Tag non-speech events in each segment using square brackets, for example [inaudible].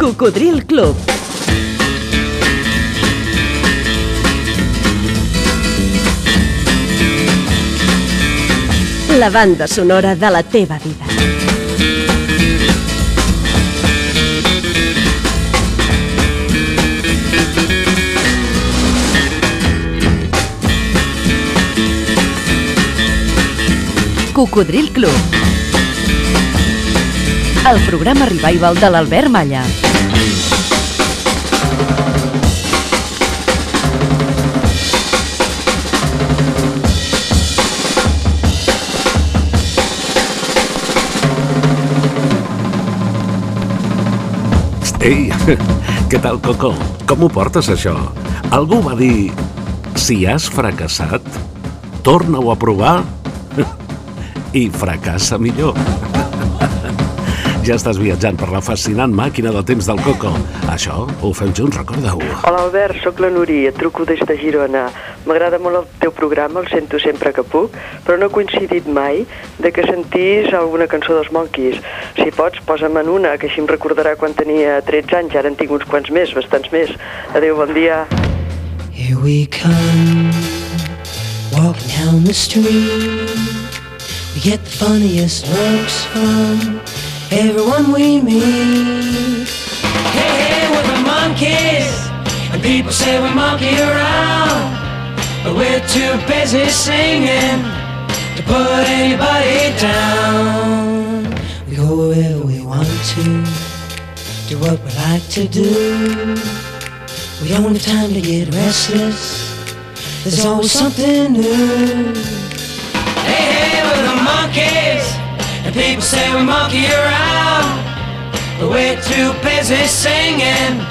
Cocodril Club. La banda sonora de la teva vida. Cocodril Club. El programa revival de l'Albert Malla. [laughs] què tal, Coco? Com ho portes, això? Algú va dir, si has fracassat, torna-ho a provar [laughs] i fracassa millor. [laughs] Ja estàs viatjant per la fascinant màquina del temps del Coco. Això ho fem junts, recorda-ho. Hola Albert, sóc la Nuri, et truco des de Girona. M'agrada molt el teu programa, el sento sempre que puc, però no he coincidit mai de que sentís alguna cançó dels Monkeys. Si pots, posa'm en una, que així em recordarà quan tenia 13 anys, ara en tinc uns quants més, bastants més. Adéu, bon dia. Here we come, walking down the street. We get the funniest looks from everyone we meet. Hey, hey, we're the monkeys, and people say we monkey around. But we're too busy singing to put anybody down. We go wherever we want to, do what we like to do. We don't have time to get restless. There's always something new. Hey, hey, we're the monkeys, and people say we monkey around. But we're too busy singing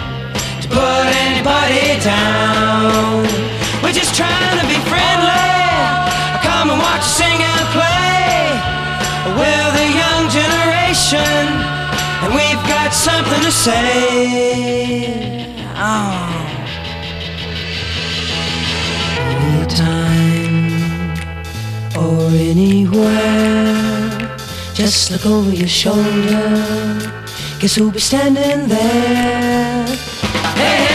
to put anybody down. We're just trying to be friendly. Come and watch us sing and play. We're the young generation, and we've got something to say. Oh. Anytime or anywhere, just look over your shoulder. Guess who'll be standing there? Hey, hey,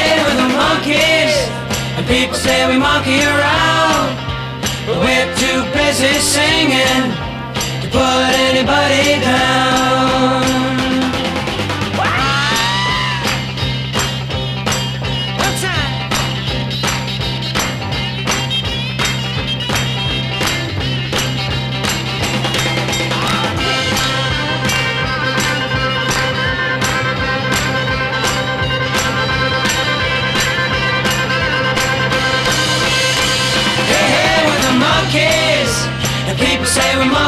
and people say we monkey around. But we're too busy singing to put anybody down.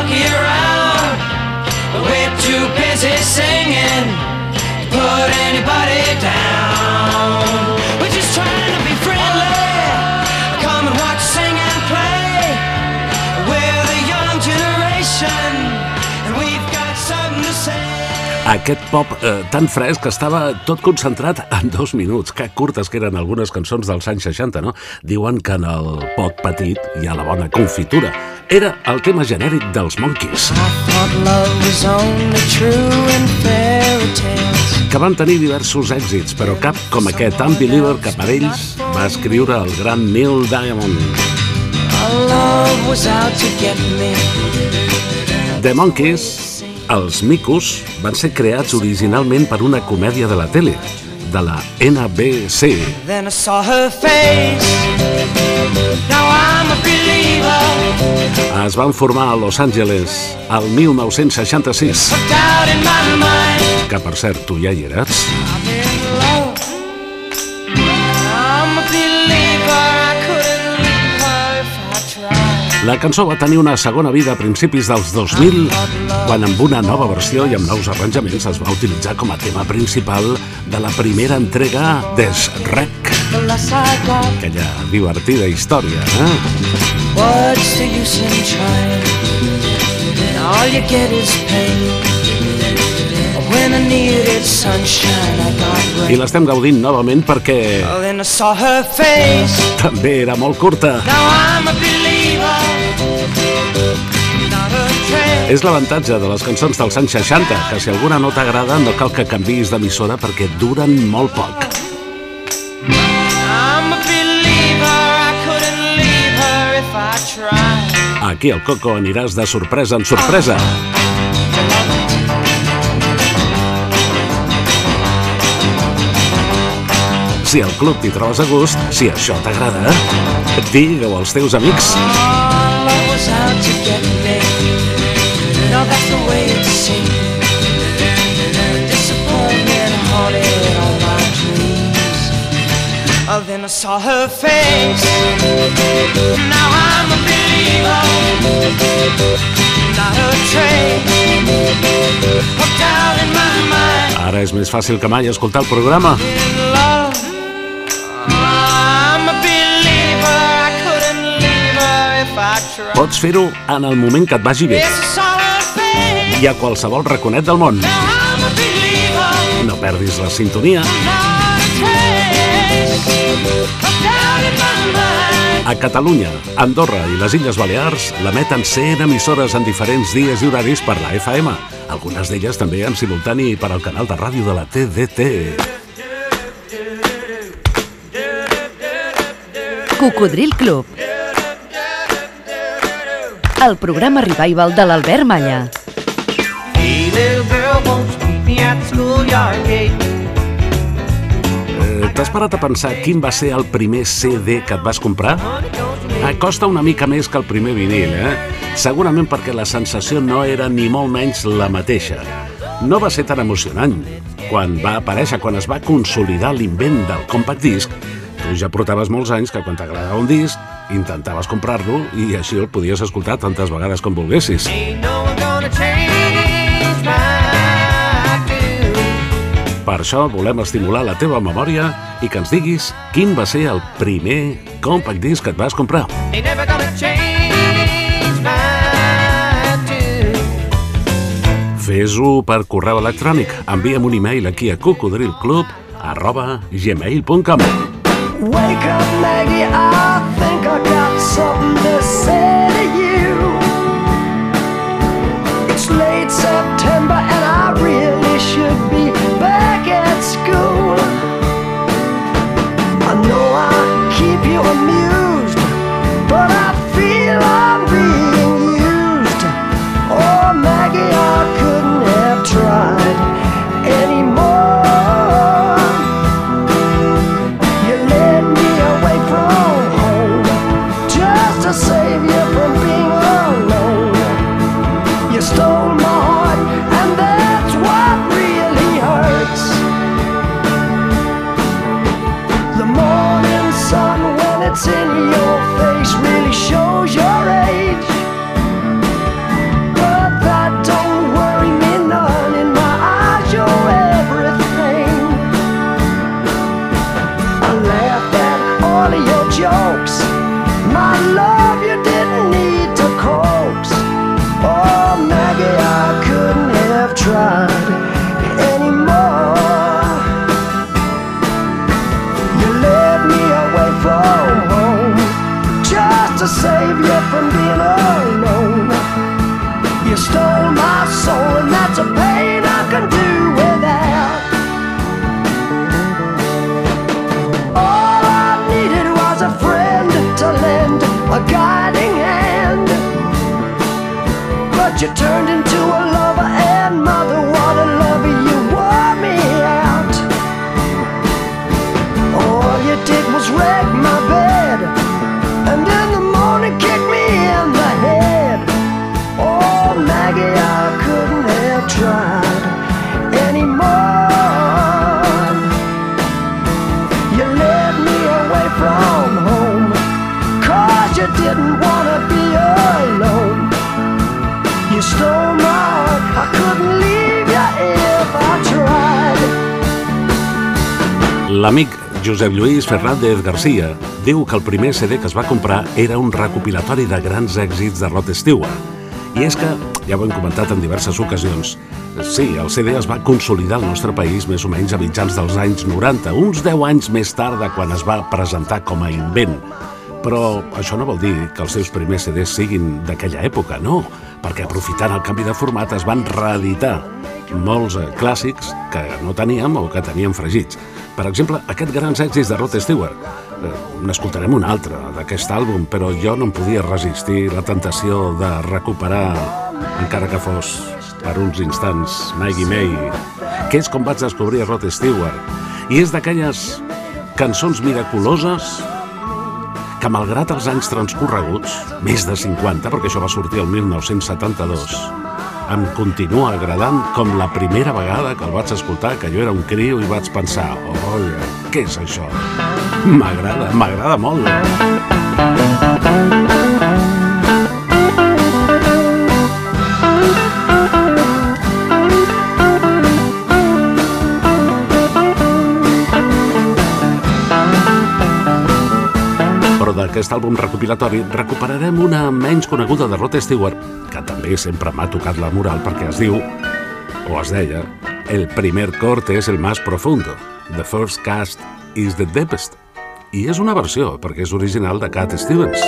Monkey around. But we're too busy singing to put anybody down. We're just trying to be friendly. Come and watch sing and play. We're the young generation, and we've got something to say. Aquest pop eh, tan fresc estava tot concentrat en dos minuts. Que curtes que eren algunes cançons dels anys 60, no? Diuen que en el pot petit hi ha la bona confitura. Era el tema genèric dels Monkeys, que van tenir diversos èxits, però cap com aquest Unbeliever que per ells va escriure el gran Neil Diamond. The Monkeys, els micos, van ser creats originalment per una comèdia de la tele, de la NBC. Then I saw her face. Now I'm a. Es van formar a Los Angeles al 1966, Put doubt in my mind. que per cert tu ja hi eres. La cançó va tenir una segona vida a principis dels 2000, quan amb una nova versió i amb nous arranjaments es va utilitzar com a tema principal de la primera entrega I got, aquella divertida història. Eh? what's the use in trying? All you get is pain. When I needed sunshine, I got I rain. l'estem gaudint novament perquè també era molt curta. És l'avantatge de les cançons dels anys 60, que si alguna no t'agrada no cal que canvis d'emissora perquè duren molt poc. Aquí al Coco aniràs de sorpresa en sorpresa. Si al club t'hi trobes a gust, si això t'agrada, digue-ho als teus amics. Then I saw her face. Ara és més fàcil que mai escoltar el programa. Pots fer-ho en el moment que et vagi bé I a qualsevol raconet del món. No perdis la sintonia. A Catalunya, Andorra i les Illes Balears l'emeten 100 emissores en diferents dies i horaris per la FM. Algunes d'elles també en simultani per al canal de ràdio de la TDT. Cocodril Club. El programa revival de l'Albert Malla. Hey, little girl, won't you meet me at the schoolyard gate? T'has parat a pensar quin va ser el primer CD que et vas comprar? Eh, costa una mica més que el primer vinil, eh? Segurament perquè la sensació no era ni molt menys la mateixa. No va ser tan emocionant. Quan va aparèixer, quan es va consolidar l'invent del compact disc, tu ja portaves molts anys que quan t'agradava un disc, intentaves comprar-lo i així el podies escoltar tantes vegades com volguessis. No Per això volem estimular la teva memòria i que ens diguis quin va ser el primer compact disc que et vas comprar. Fes-ho per correu electrònic. Envia'm un e-mail aquí a cocodrilclub arroba gmail.com Wake up, Maggie, I L'amic Josep Lluís Fernández Garcia diu que el primer CD que es va comprar era un recopilatori de grans èxits de Rod Stewart. I és que, ja ho hem comentat en diverses ocasions, sí, el CD es va consolidar al nostre país més o menys a mitjans dels anys 90, uns 10 anys més tard de quan es va presentar com a invent. Però això no vol dir que els seus primers CDs siguin d'aquella època, no, perquè aprofitant el canvi de format es van reeditar molts eh, clàssics que no teníem o que teníem fregits. Per exemple, aquest grans èxits de Rod Stewart. Eh, N'escoltarem un altre d'aquest àlbum, però jo no em podia resistir la tentació de recuperar, encara que fos per uns instants, Maggie May, que és com vaig descobrir Rod Stewart. I és d'aquelles cançons miraculoses que malgrat els anys transcorreguts, més de 50, perquè això va sortir el 1972, em continua agradant com la primera vegada que el vaig escoltar, que jo era un criu i vaig pensar, oia, què és això? M'agrada, m'agrada molt. Però d'aquest àlbum recopilatori recuperarem una menys coneguda de Rod Stewart, que també sempre m'ha tocat la moral perquè es diu, o es deia, el primer corte és el más profundo, the first cast is the deepest. I és una versió, perquè és original de Cat Stevens.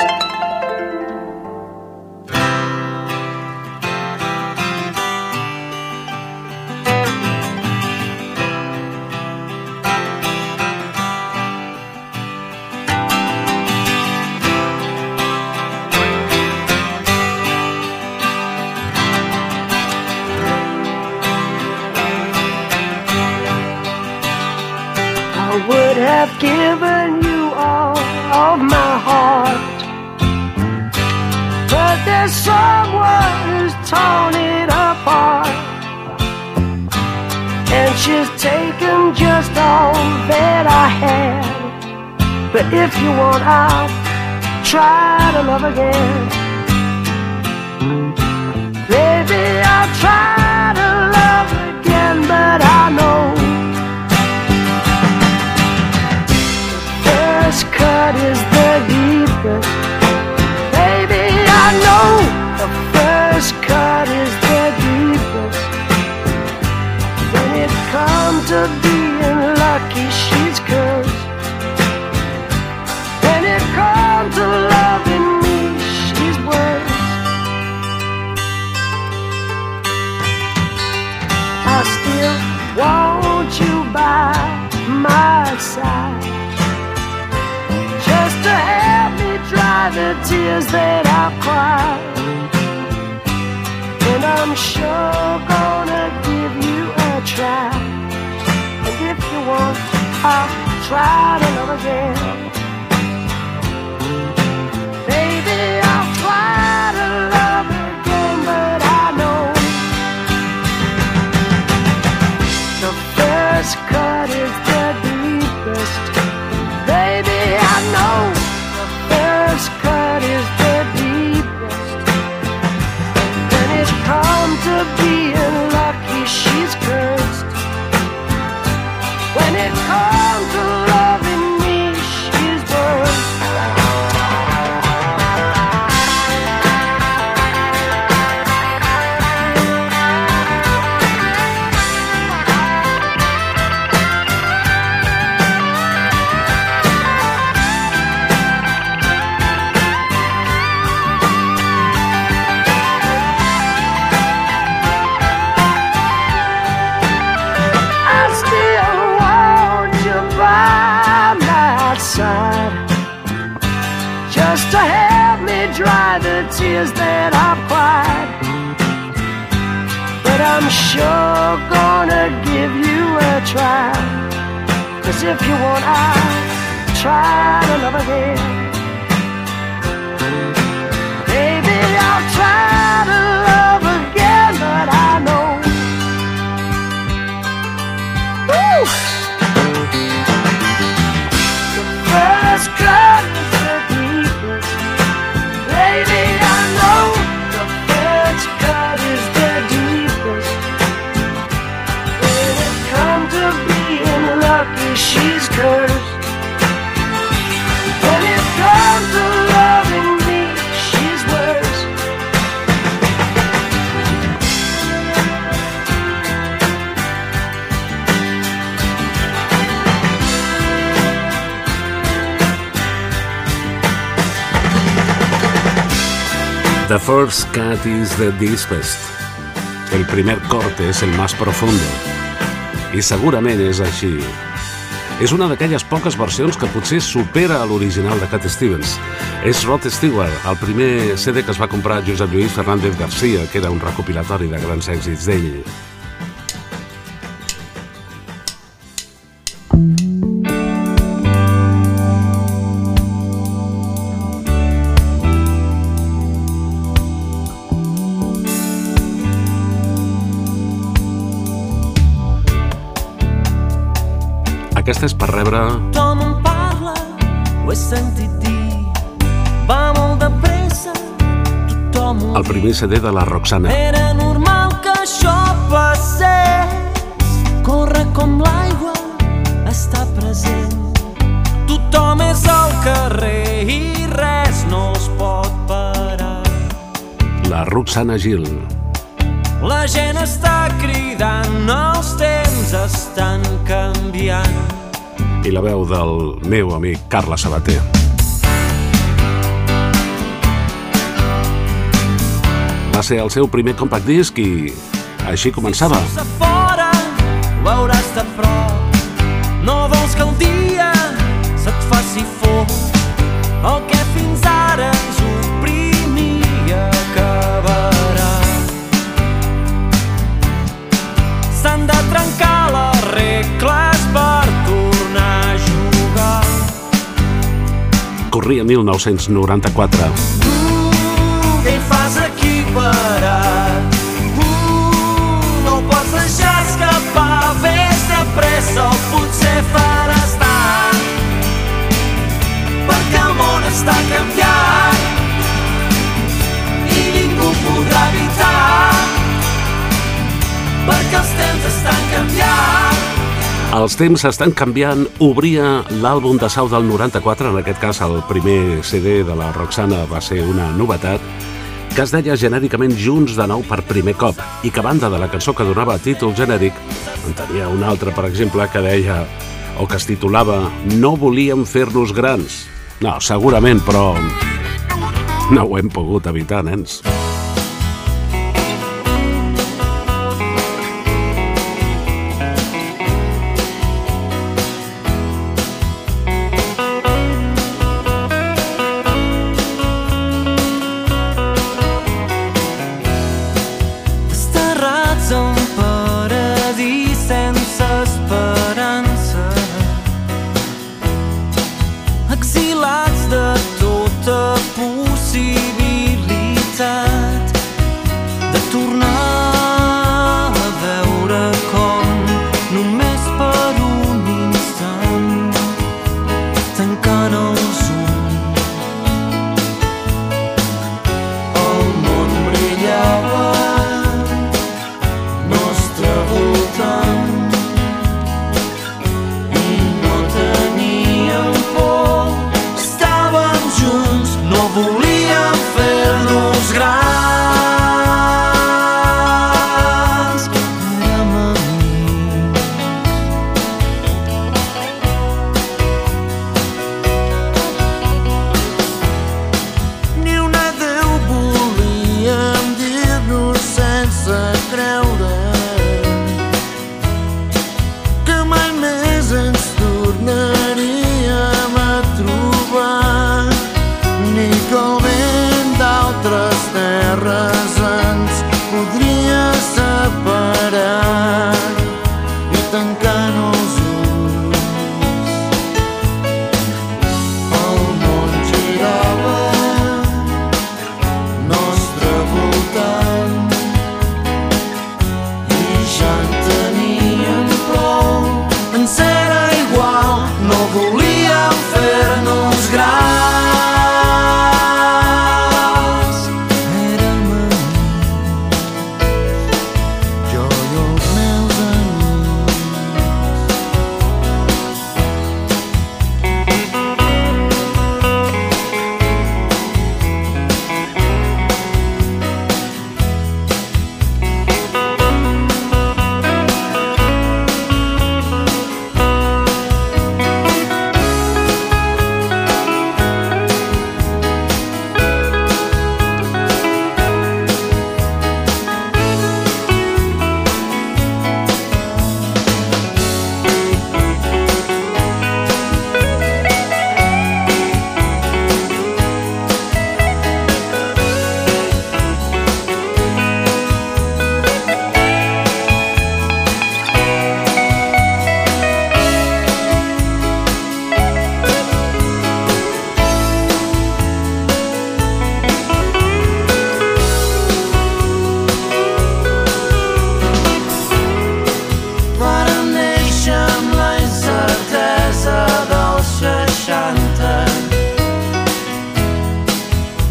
The deepest. El primer corte es el más profundo. I segurament és així. És una d'aquelles poques versions que potser supera a l'original de Cat Stevens. És Rod Stewart, el primer CD que es va comprar Josep Lluís Fernández Garcia, que era un recopilatori de grans èxits d'ell. Aquesta és per rebre Tothom en parla, ho he sentit dir. Va molt de pressa, tothom ho el primer CD de la Roxana. Era normal que això passés. Corre com l'aigua, està present. Tothom és al carrer i res no els pot parar. La Roxana Gil. La gent està cridant, els temps estan canviant. I la veu del meu amic Carles Sabater. Va ser el seu primer compact disc i així començava. Corria 1994. Els temps estan canviant. Obria l'àlbum de Sau del 94, en aquest cas el primer CD de la Roxana va ser una novetat, que es deia genèricament Junts de nou per primer cop i que banda de la cançó que donava títol genèric en tenia una altra, per exemple, que deia o que es titulava No volíem fer-nos grans. No, segurament, però no ho hem pogut evitar, nens. Desterrats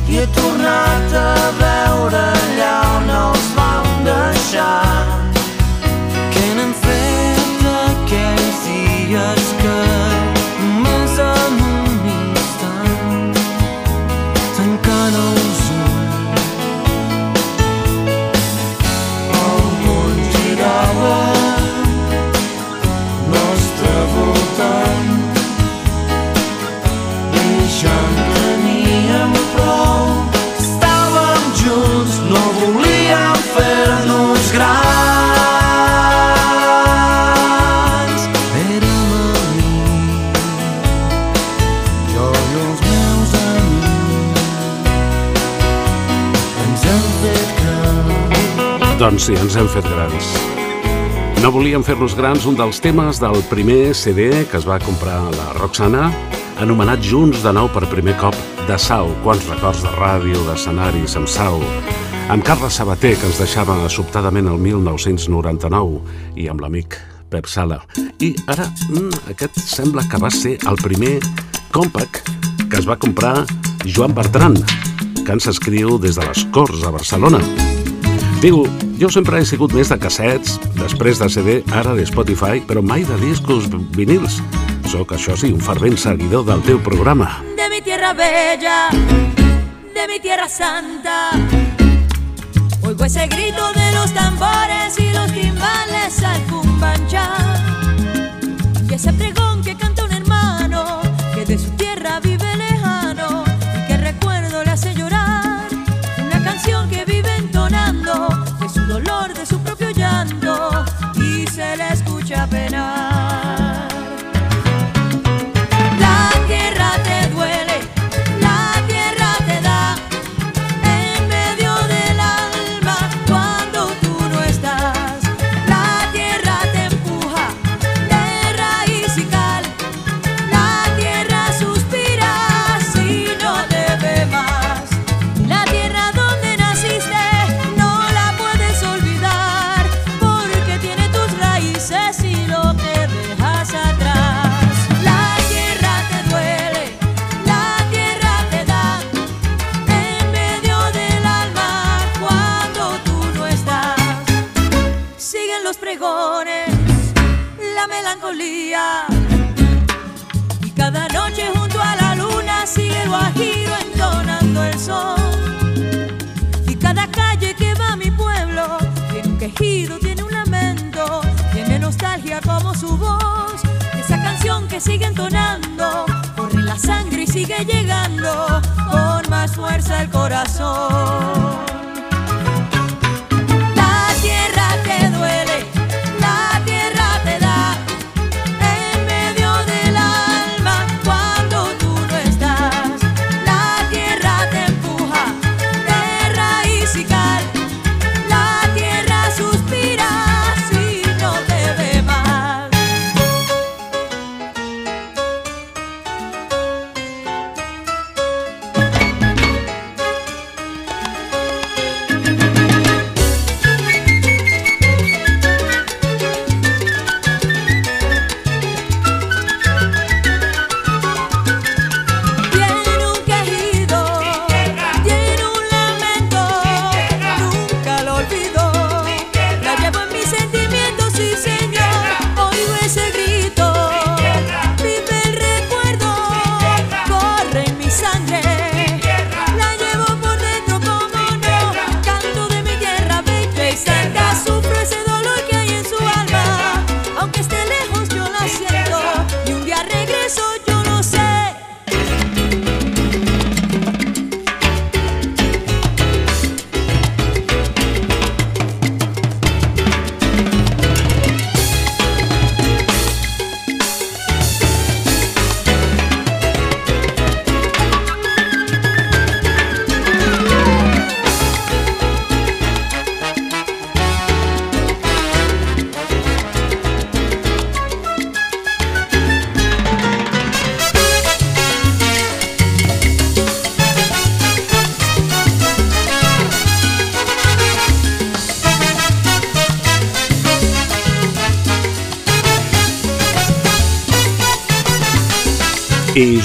i he tornat a veure allà on els vam deixar. Doncs sí, ens hem fet grans. No volíem fer-nos grans un dels temes del primer CD que es va comprar la Roxana, anomenat Junts de nou per primer cop de Sau. Quants records de ràdio, d'escenaris amb Sau. Amb Carles Sabater, que ens deixava sobtadament el 1999, i amb l'amic Pep Sala. I ara, mm, aquest sembla que va ser el primer compact que es va comprar Joan Bertran, que ens escriu des de les Corts a Barcelona. Diu, jo sempre he sigut més de cassets, després de CD, ara de Spotify, però mai de discos vinils. Soc, això sí, un fervent seguidor del teu programa. De mi tierra bella, de mi tierra santa, oigo ese grito de los tambores y los timbales al cumbanchar. Y ese pregón que canta un hermano que de su tierra vive se le escucha penar.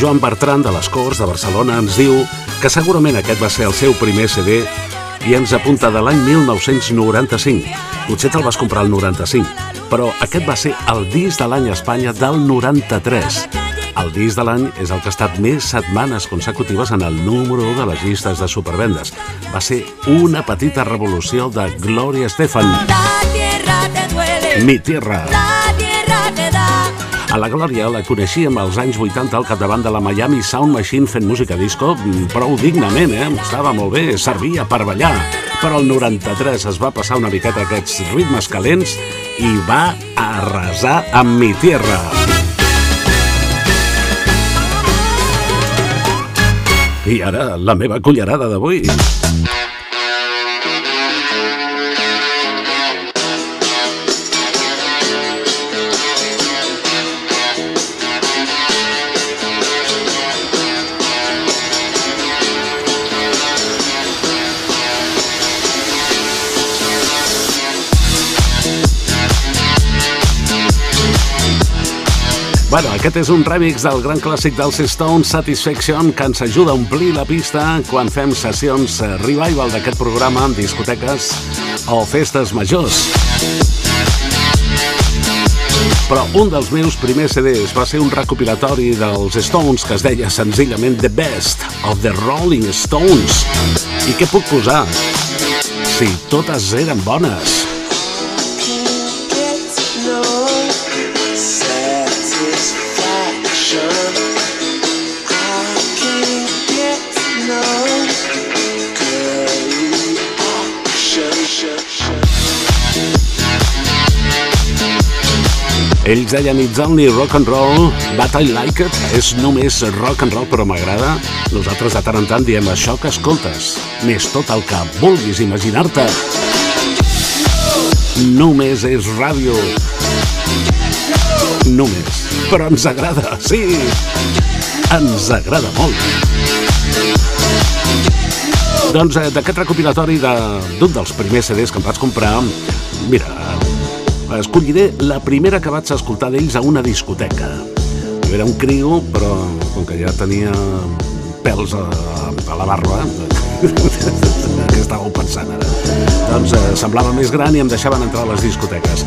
Joan Bertran de les Corts de Barcelona ens diu que segurament aquest va ser el seu primer CD i ens apunta de l'any 1995. Potser te'l vas comprar el 95, però aquest va ser el disc de l'any a Espanya del 93. El disc de l'any és el que ha estat més setmanes consecutives en el número 1 de les llistes de supervendes. Va ser una petita revolució de Gloria Estefan, La tierra Mi Tierra. A la Glòria la coneixíem als anys 80 al capdavant de la Miami Sound Machine fent música disco mm, prou dignament, eh? Estava molt bé, servia per ballar. Però el 93 es va passar una miqueta aquests ritmes calents i va arrasar amb mi tierra. I ara, la meva cullerada d'avui. Bueno, aquest és un remix del gran clàssic dels Stones, Satisfaction, que ens ajuda a omplir la pista quan fem sessions eh, revival d'aquest programa en discoteques o festes majors. Però un dels meus primers CDs va ser un recopilatori dels Stones que es deia senzillament The Best of the Rolling Stones. I què puc posar? Si totes eren bones. Ells deien It's only rock and roll, but I like it. És només rock and roll, però m'agrada. Nosaltres de tant en tant diem això que escoltes. Més tot el que vulguis imaginar-te. Només és ràdio. Només. Però ens agrada, sí. Ens agrada molt. Doncs eh, d'aquest recopilatori d'un de, dels primers CDs que em vaig comprar, mira, escolliré la primera que vaig escoltar d'ells a una discoteca. Jo era un crio, però com que ja tenia pèls a, a la barba, [laughs] què estàveu pensant ara? Doncs eh, semblava més gran i em deixaven entrar a les discoteques.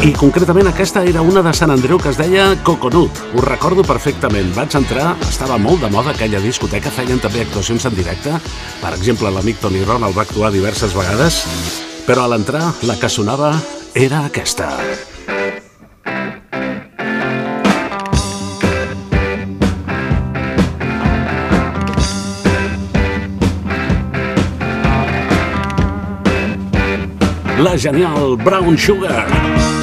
I concretament aquesta era una de Sant Andreu que es deia Coconut. Ho recordo perfectament. Vaig entrar, estava molt de moda aquella discoteca, feien també actuacions en directe. Per exemple, l'amic Tony Ronald va actuar diverses vegades, però a l'entrar la que sonava era aquesta. La genial Brown Sugar.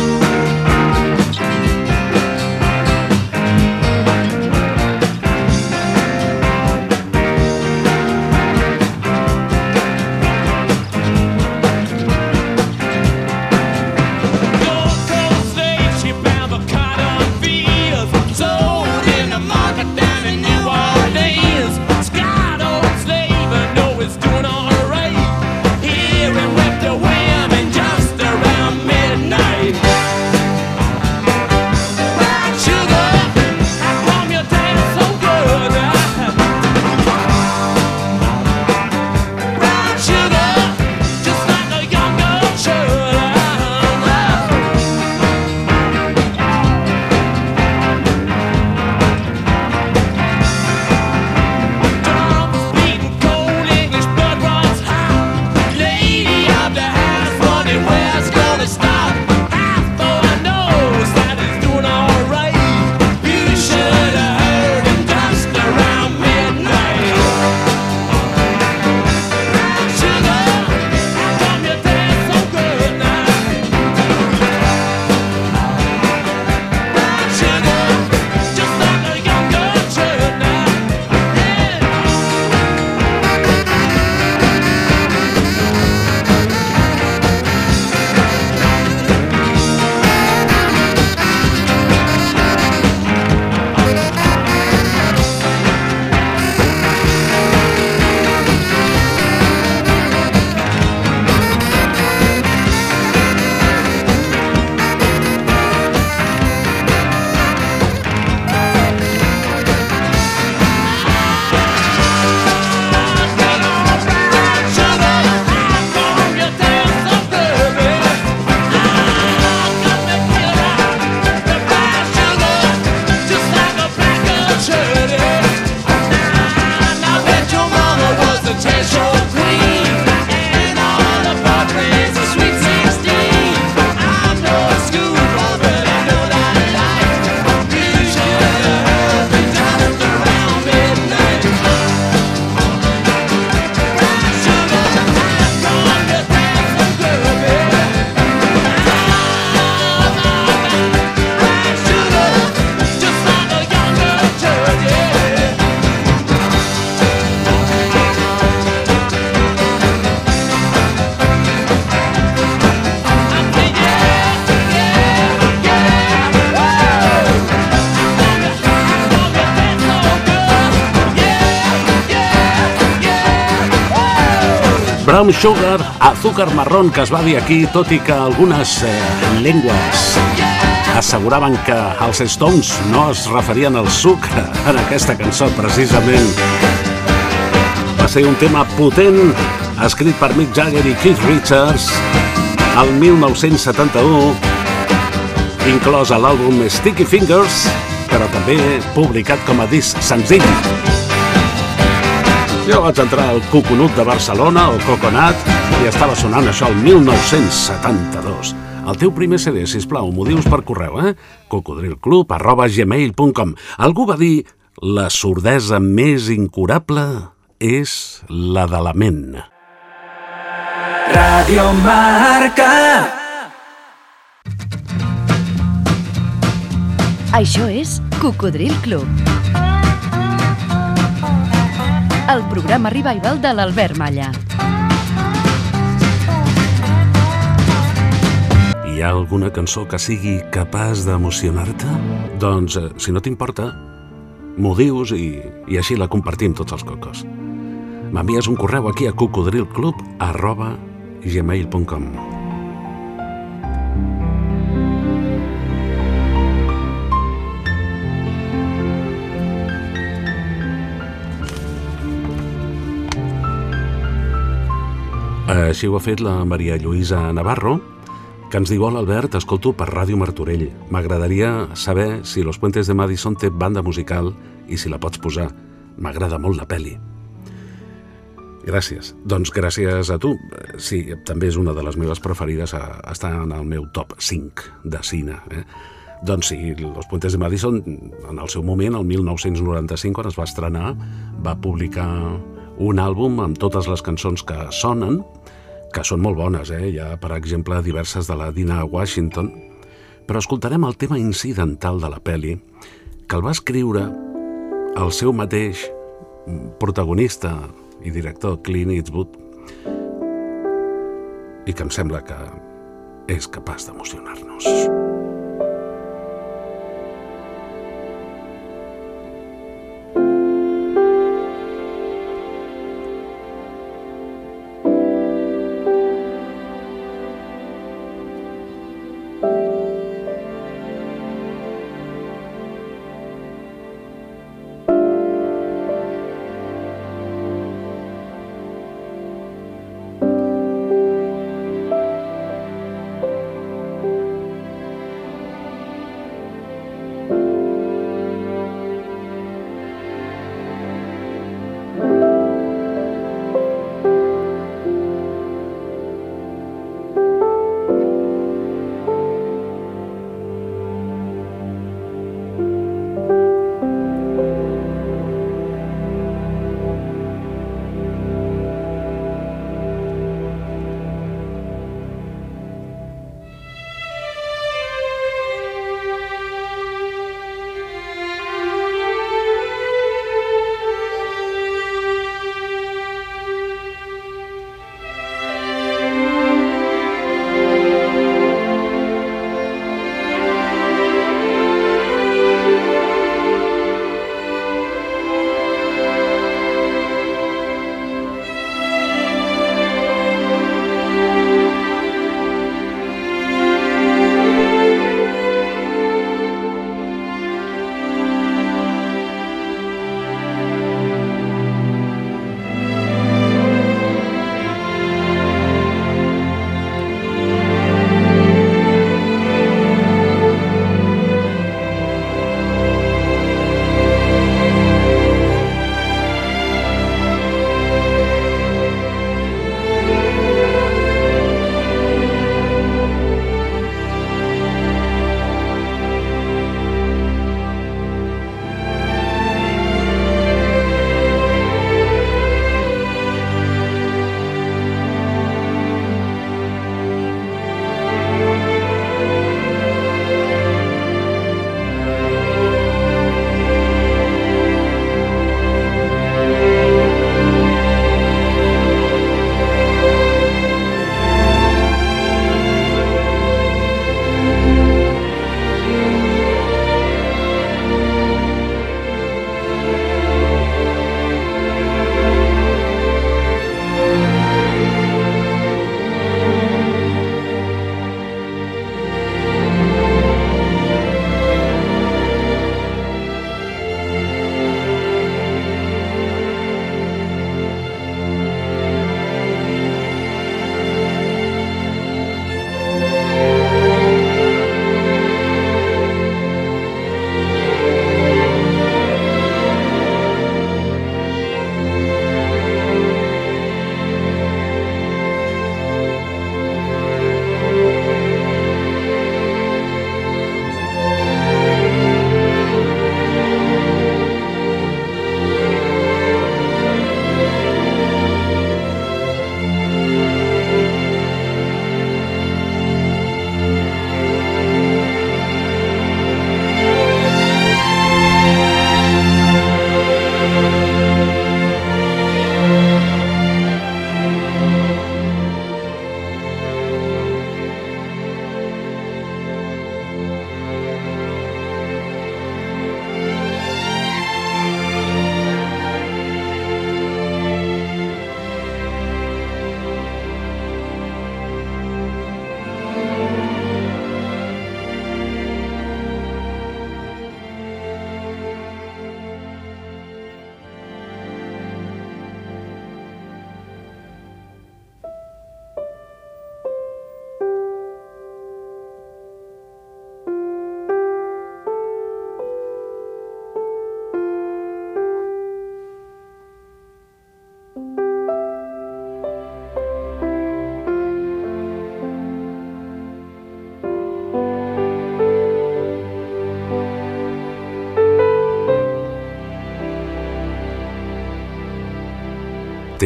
Brown Sugar, azúcar marrón que es va dir aquí, tot i que algunes eh, llengües asseguraven que els Stones no es referien al sucre en aquesta cançó, precisament. Va ser un tema potent, escrit per Mick Jagger i Keith Richards el 1971, inclòs a l'àlbum Sticky Fingers, però també publicat com a disc senzill. Jo vaig entrar al Coconut de Barcelona, o Coconut, i estava sonant això el 1972. El teu primer CD, sisplau, m'ho dius per correu, eh? cocodrilclub arroba gmail.com Algú va dir la sordesa més incurable és la de la ment. Radio Marca. Això és Cocodril Club. El programa revival de l'Albert Malla. Hi ha alguna cançó que sigui capaç d'emocionar-te? Doncs, eh, si no t'importa, m'ho dius i, i així la compartim tots els cocos. M'envies un correu aquí a cocodrilclub arroba gmail.com Així ho ha fet la Maria Lluïsa Navarro, que ens diu Hola Albert, escolto per Ràdio Martorell. M'agradaria saber si Los Puentes de Madison té banda musical i si la pots posar. M'agrada molt la peli. Gràcies. Doncs gràcies a tu. Sí, també és una de les meves preferides, a, està en el meu top 5 de cine. Eh? Doncs sí, Los Puentes de Madison, en el seu moment, el 1995, quan es va estrenar, va publicar un àlbum amb totes les cançons que sonen, que són molt bones, eh? Hi ha, per exemple, diverses de la Dina Washington, però escoltarem el tema incidental de la peli, que el va escriure el seu mateix protagonista i director Clint Eastwood i que em sembla que és capaç d'emocionar-nos.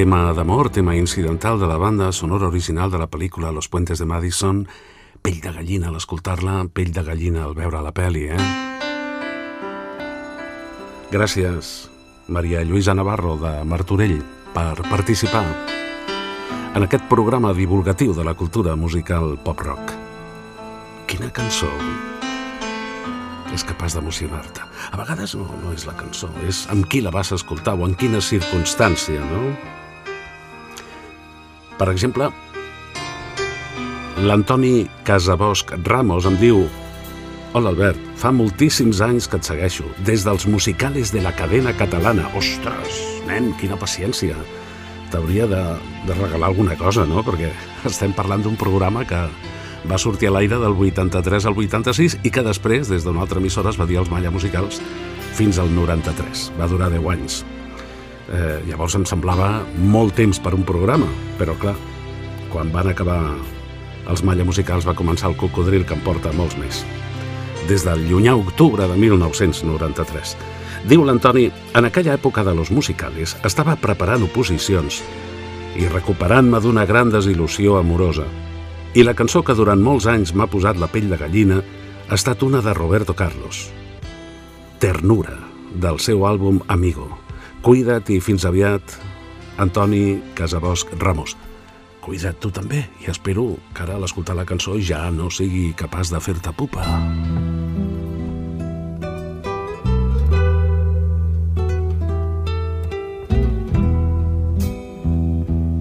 Tema d'amor, tema incidental de la banda sonora original de la pel·lícula Los Puentes de Madison. Pell de gallina a l'escoltar-la, pell de gallina al veure la pel·li, eh? Gràcies, Maria Lluïsa Navarro de Martorell, per participar en aquest programa divulgatiu de la cultura musical pop-rock. Quina cançó és capaç d'emocionar-te. A vegades no, no és la cançó, és amb qui la vas escoltar o en quina circumstància, no? Per exemple, l'Antoni Casabosc Ramos em diu Hola Albert, fa moltíssims anys que et segueixo, des dels musicales de la cadena catalana. Ostres, nen, quina paciència. T'hauria de, de regalar alguna cosa, no? Perquè estem parlant d'un programa que va sortir a l'aire del 83 al 86 i que després, des d'una altra emissora, es va dir els Malla Musicals fins al 93. Va durar 10 anys. Eh, llavors em semblava molt temps per un programa, però clar, quan van acabar els Malla Musicals va començar el cocodril que em porta molts més. Des del llunyà octubre de 1993. Diu l'Antoni, en aquella època de los musicales estava preparant oposicions i recuperant-me d'una gran desil·lusió amorosa. I la cançó que durant molts anys m'ha posat la pell de gallina ha estat una de Roberto Carlos. Ternura, del seu àlbum Amigo. Cuida't i fins aviat, Antoni Casabosc Ramos. Cuida't tu també i espero que ara l'escoltar la cançó ja no sigui capaç de fer-te pupa.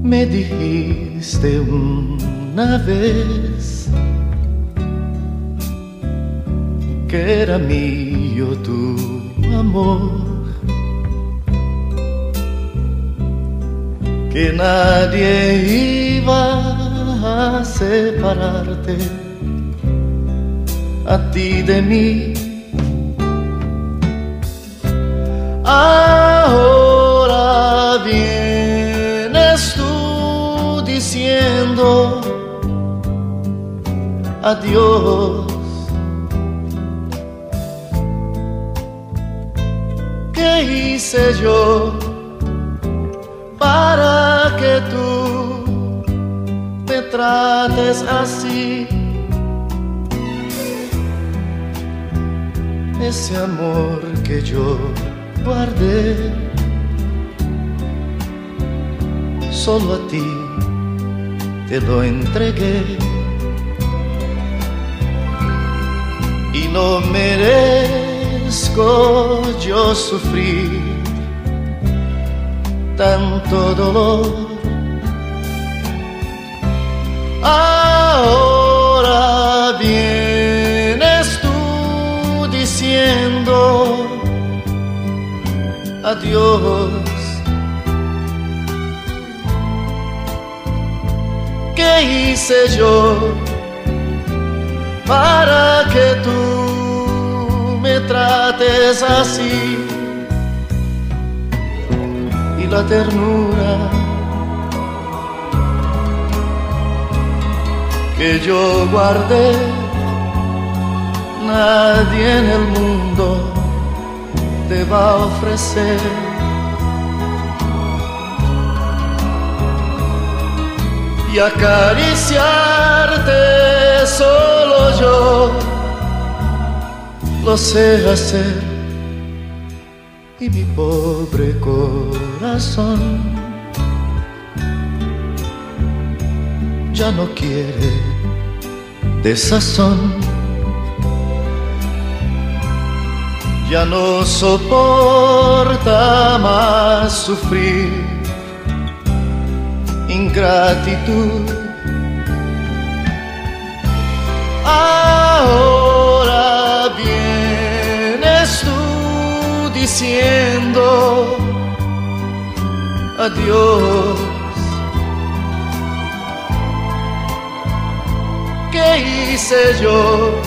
Me dijiste una vez que era mío tu amor, que nadie iba a separarte a ti de mí. Ahora vienes tú diciendo adiós. ¿Qué hice yo para que tú me trates así? Ese amor que yo guardé solo a ti te lo entregué y no merezco yo sufrir tanto dolor. Ahora vienes tú diciendo adiós. ¿Qué hice yo para que tú me trates así? La ternura que yo guardé, nadie en el mundo te va a ofrecer. Y acariciarte solo yo lo sé hacer. Y mi pobre corazón ya no quiere desazón. ya no soporta más sufrir ingratitud. Ahora diciendo adiós. ¿Qué hice yo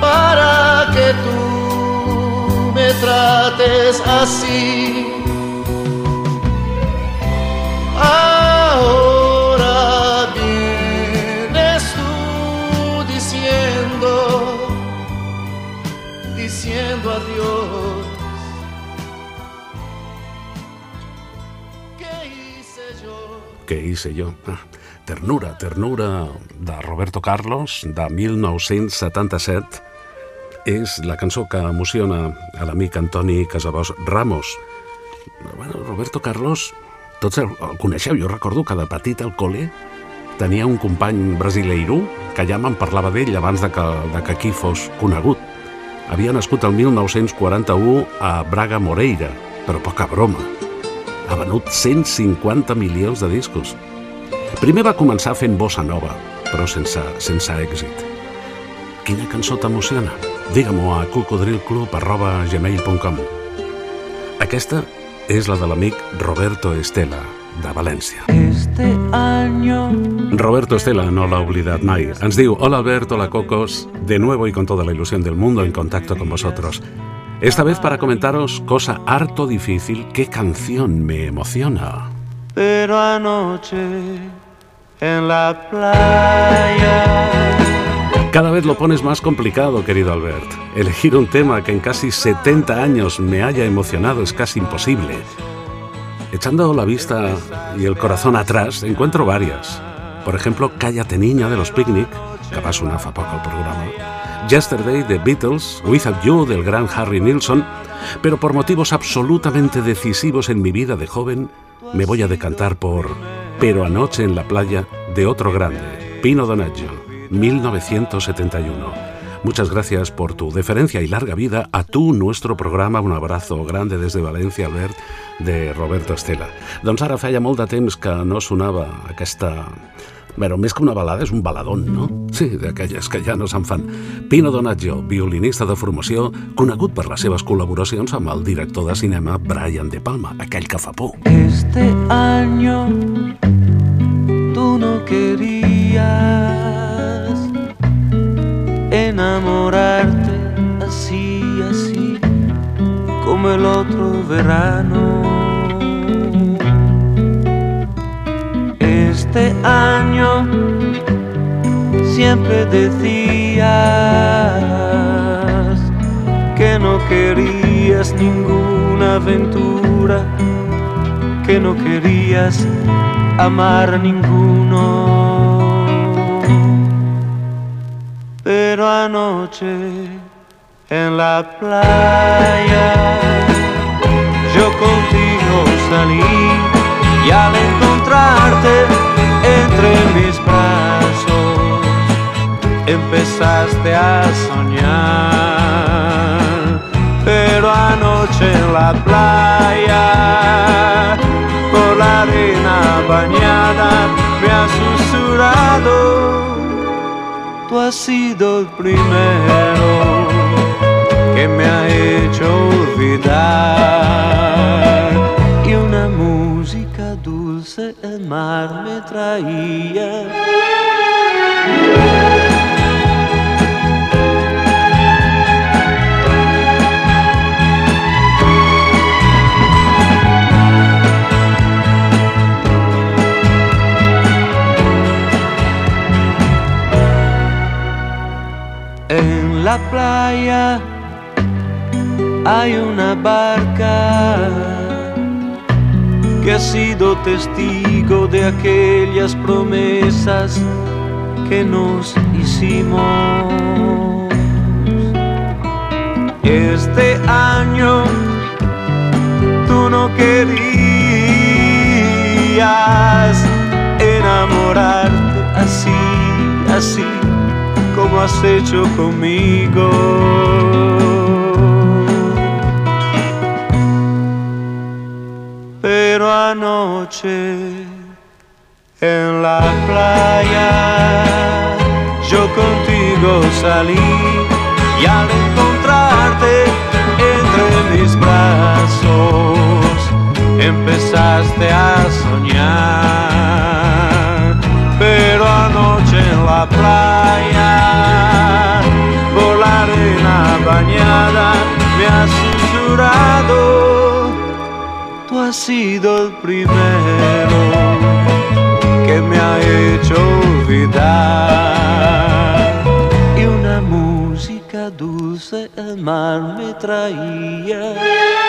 para que tú me trates así. Que hice yo. Ternura, ternura de Roberto Carlos, de 1977. És la cançó que emociona a l'amic Antoni Casabós Ramos. Bueno, Roberto Carlos, tots el, el coneixeu, jo recordo que de petit al col·le tenia un company brasileiro que ja me'n parlava d'ell abans de que, de que aquí fos conegut. Havia nascut el 1941 a Braga Moreira, però poca broma. Ha venut 150 milions de discos. Primer va començar fent bossa nova, però sense, sense èxit. Quina cançó t'emociona? Digue-m'ho a cocodrilclub.gmail.com Aquesta és la de l'amic Roberto Estela, de València. Este año Roberto Estela no l'ha oblidat mai. Ens diu, hola Albert, hola Cocos, de nuevo y con toda la ilusión del mundo en contacto con vosotros. Esta vez para comentaros, cosa harto difícil, qué canción me emociona. Pero anoche en la playa Cada vez lo pones más complicado, querido Albert. Elegir un tema que en casi 70 años me haya emocionado es casi imposible. Echando la vista y el corazón atrás, encuentro varias. Por ejemplo, Cállate Niña de los Picnic, que va a sonar fa poc al programa. Yesterday de Beatles, Without You del gran Harry Nilsson, pero por motivos absolutamente decisivos en mi vida de joven, me voy a decantar por Pero anoche en la playa de otro grande, Pino Donaggio, 1971. Muchas gracias por tu deferencia y larga vida a tu, nuestro programa. Un abrazo grande desde València, Albert, de Roberto Estela. Doncs ara feia molt de temps que no sonava. Però més que una balada, és un baladón, no? Sí, d'aquelles que ja no se'n fan. Pino Donaggio, violinista de formació, conegut per les seves col·laboracions amb el director de cinema Brian De Palma, aquell que fa por. Este año tú no querías enamorarte así, así, como el otro verano. Este año siempre decías que no querías ninguna aventura, que no querías amar a ninguno. Pero anoche en la playa yo contigo salí y al encontrarte entre mis brazos empezaste a soñar. Pero anoche en la playa, por la arena bañada, me has susurrado. Tú has sido el primero que me ha hecho olvidar. Y una música dulce el mar me traía. En la playa hay una barca que ha sido testigo de aquellas promesas que nos hicimos. Este año tú no querías enamorarte así, así como has hecho conmigo. En la playa yo contigo salí y al encontrarte entre mis brazos empezaste a soñar. Has sido el primero que me ha hecho olvidar. Y una música dulce el mar me traía.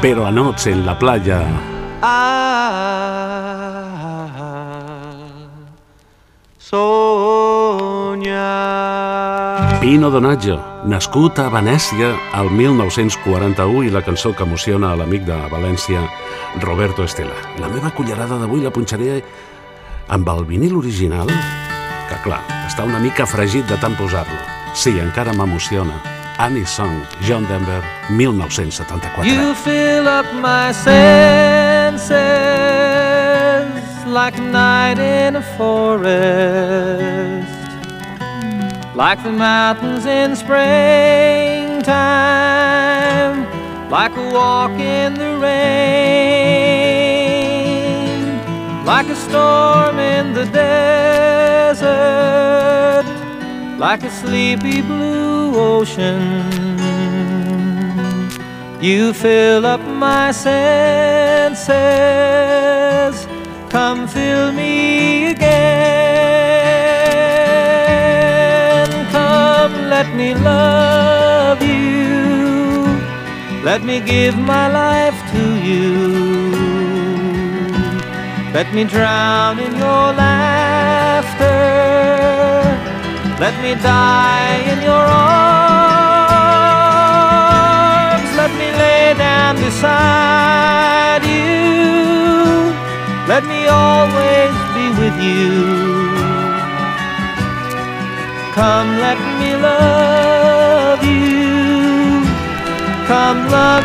Pero anoche en la playa A soñar. Pino Donaggio, nascut a Venècia al 1941 i la cançó que emociona a l'amic de València, Roberto Estela. La meva cullerada d'avui la punxaré amb el vinil original, que clar, està una mica fregit de tant posar-lo. Sí, encara m'emociona. Annie Song, John Denver, 1974. You fill up my senses like a night in a forest, like the mountains in springtime, like a walk in the rain, like a storm in the desert, like a sleepy blue ocean. You fill up my senses. Come fill me again. Come, let me love you. Let me give my life to you. Let me drown in your laughter. Let me die in your arms. Let me lay down beside you. Let me always be with you. Come, let me love you. Come, love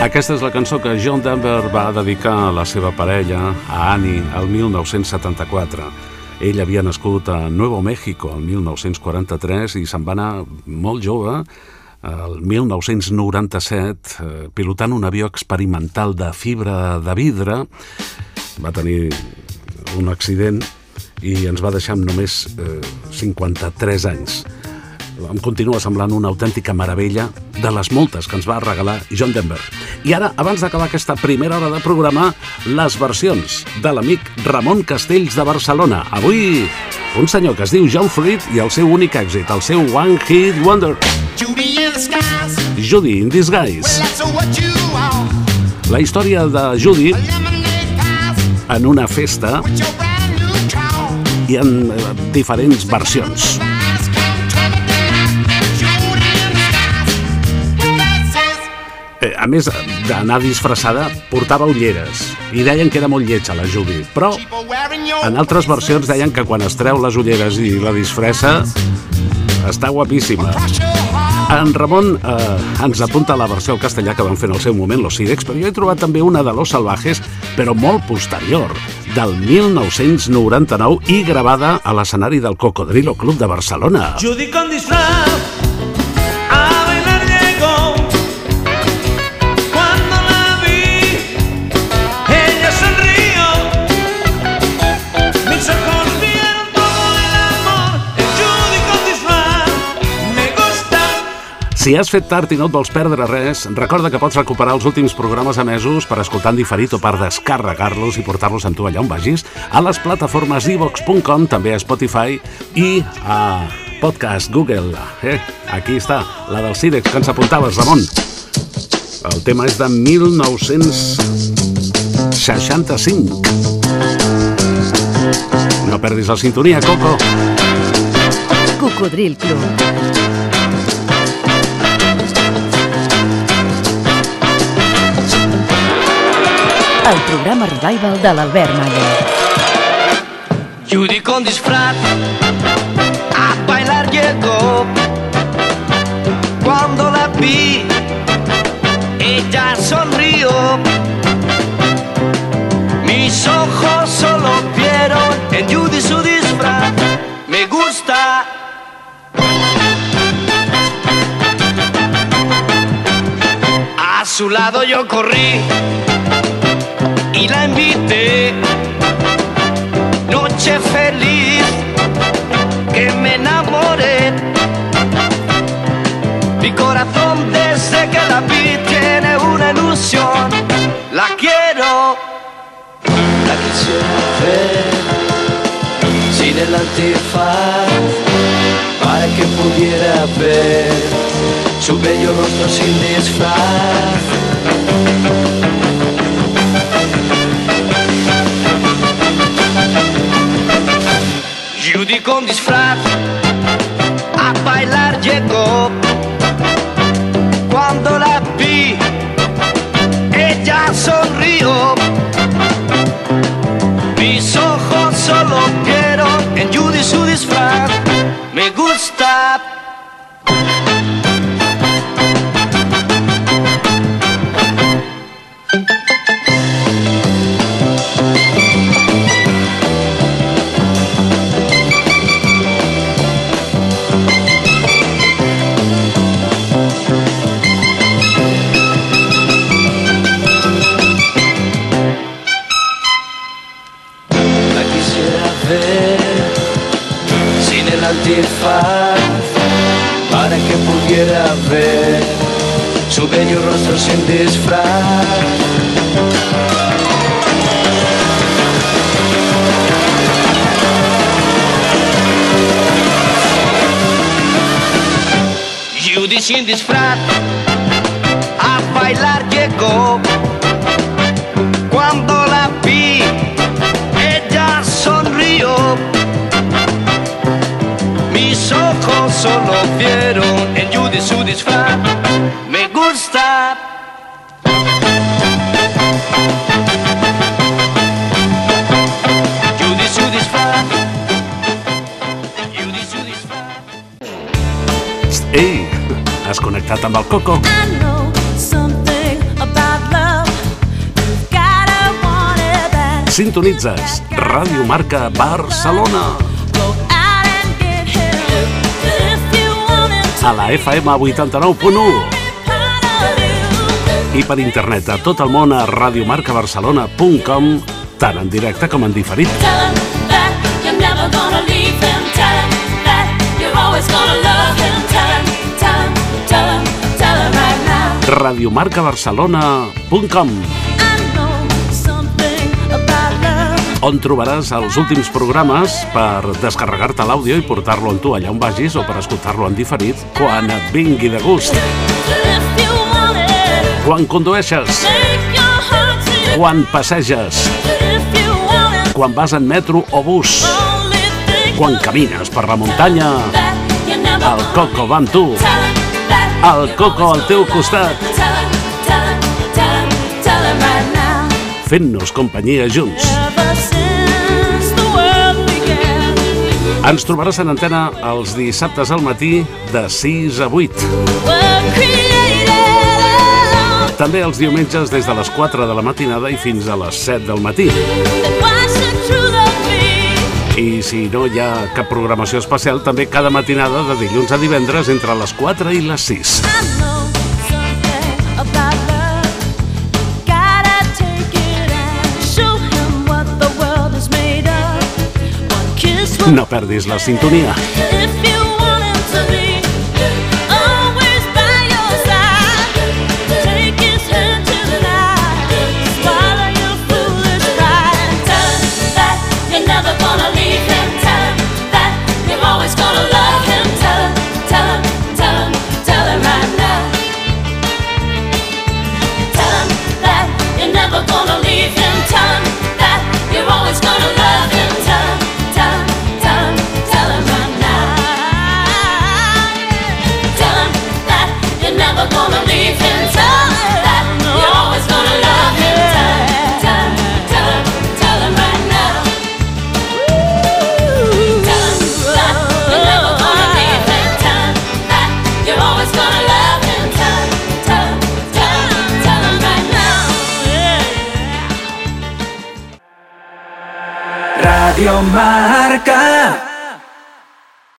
Aquesta és la cançó que John Denver va dedicar a la seva parella, a Annie, el 1974. Ell havia nascut a Nuevo México el 1943 i se'n va anar molt jove, el 1997, eh, pilotant un avió experimental de fibra de vidre. Va tenir un accident i ens va deixar amb només eh, 53 anys em continua semblant una autèntica meravella de les moltes que ens va regalar John Denver. I ara, abans d'acabar aquesta primera hora de programa, les versions de l'amic Ramon Castells de Barcelona. Avui, un senyor que es diu John Fried i el seu únic èxit, el seu One Hit Wonder. Judy in the skies, Judy in Disguise. La història de Judy en una festa i en eh, diferents versions. Eh, A més d'anar disfressada, portava ulleres i deien que era molt lletja la Judy, però en altres versions deien que quan es treu les ulleres i la disfressa està guapíssima. En Ramon eh, ens apunta la versió al castellà que van fer en el seu moment los Sirex, però jo he trobat també una de Los Salvajes, però molt posterior, del 1999 i gravada a l'escenari del Cocodrilo Club de Barcelona. Judy con disfraz Si has fet tard i no et vols perdre res, recorda que pots recuperar els últims programes emesos per escoltar en diferit o per descarregar-los i portar-los amb tu allà on vagis a les plataformes ivox.com, també a Spotify i a Podcast Google. Eh? Aquí està, la del Cidex que ens apuntaves, Ramon. El tema és de 1965. No perdis la sintonia, Coco. Cocodril Club. El programa Revival de l'Albert Malla. Judy con disfraz a bailar llegó. Cuando la vi, ella sonrió. Mis ojos solo vieron en Judy su disfraz. Me gusta. A su lado yo corrí y la invité noche feliz que me enamoré. Mi corazón desde que la vi tiene una ilusión. La quiero, la quisiera ver sin el antifaz para que pudiera ver su bello rostro sin disfraz. Con disfraz a bailar llegó. Cuando la vi, ella sonrió. Judy sin disfraz connectat amb el Coco? Sintonitzes Ràdio Marca Barcelona a la FM 89.1 part of you. i per internet a tot el món a radiomarcabarcelona.com tant en directe com en diferit. radiomarcabarcelona.com on trobaràs els últims programes per descarregar-te l'àudio i portar-lo amb tu allà on vagis o per escoltar-lo en diferit quan et vingui de gust. Quan condueixes, quan passeges, quan vas en metro o bus, quan camines per la muntanya, el Coco va amb tu, el Coco al teu costat, fent-nos companyia junts. Ens trobaràs en antena els dissabtes al matí de 6 a 8. we're created. També els diumenges des de les 4 de la matinada i fins a les 7 del matí. I si no hi ha cap programació especial, també cada matinada de dilluns a divendres entre les 4 i les 6. I know something about Radio Marca.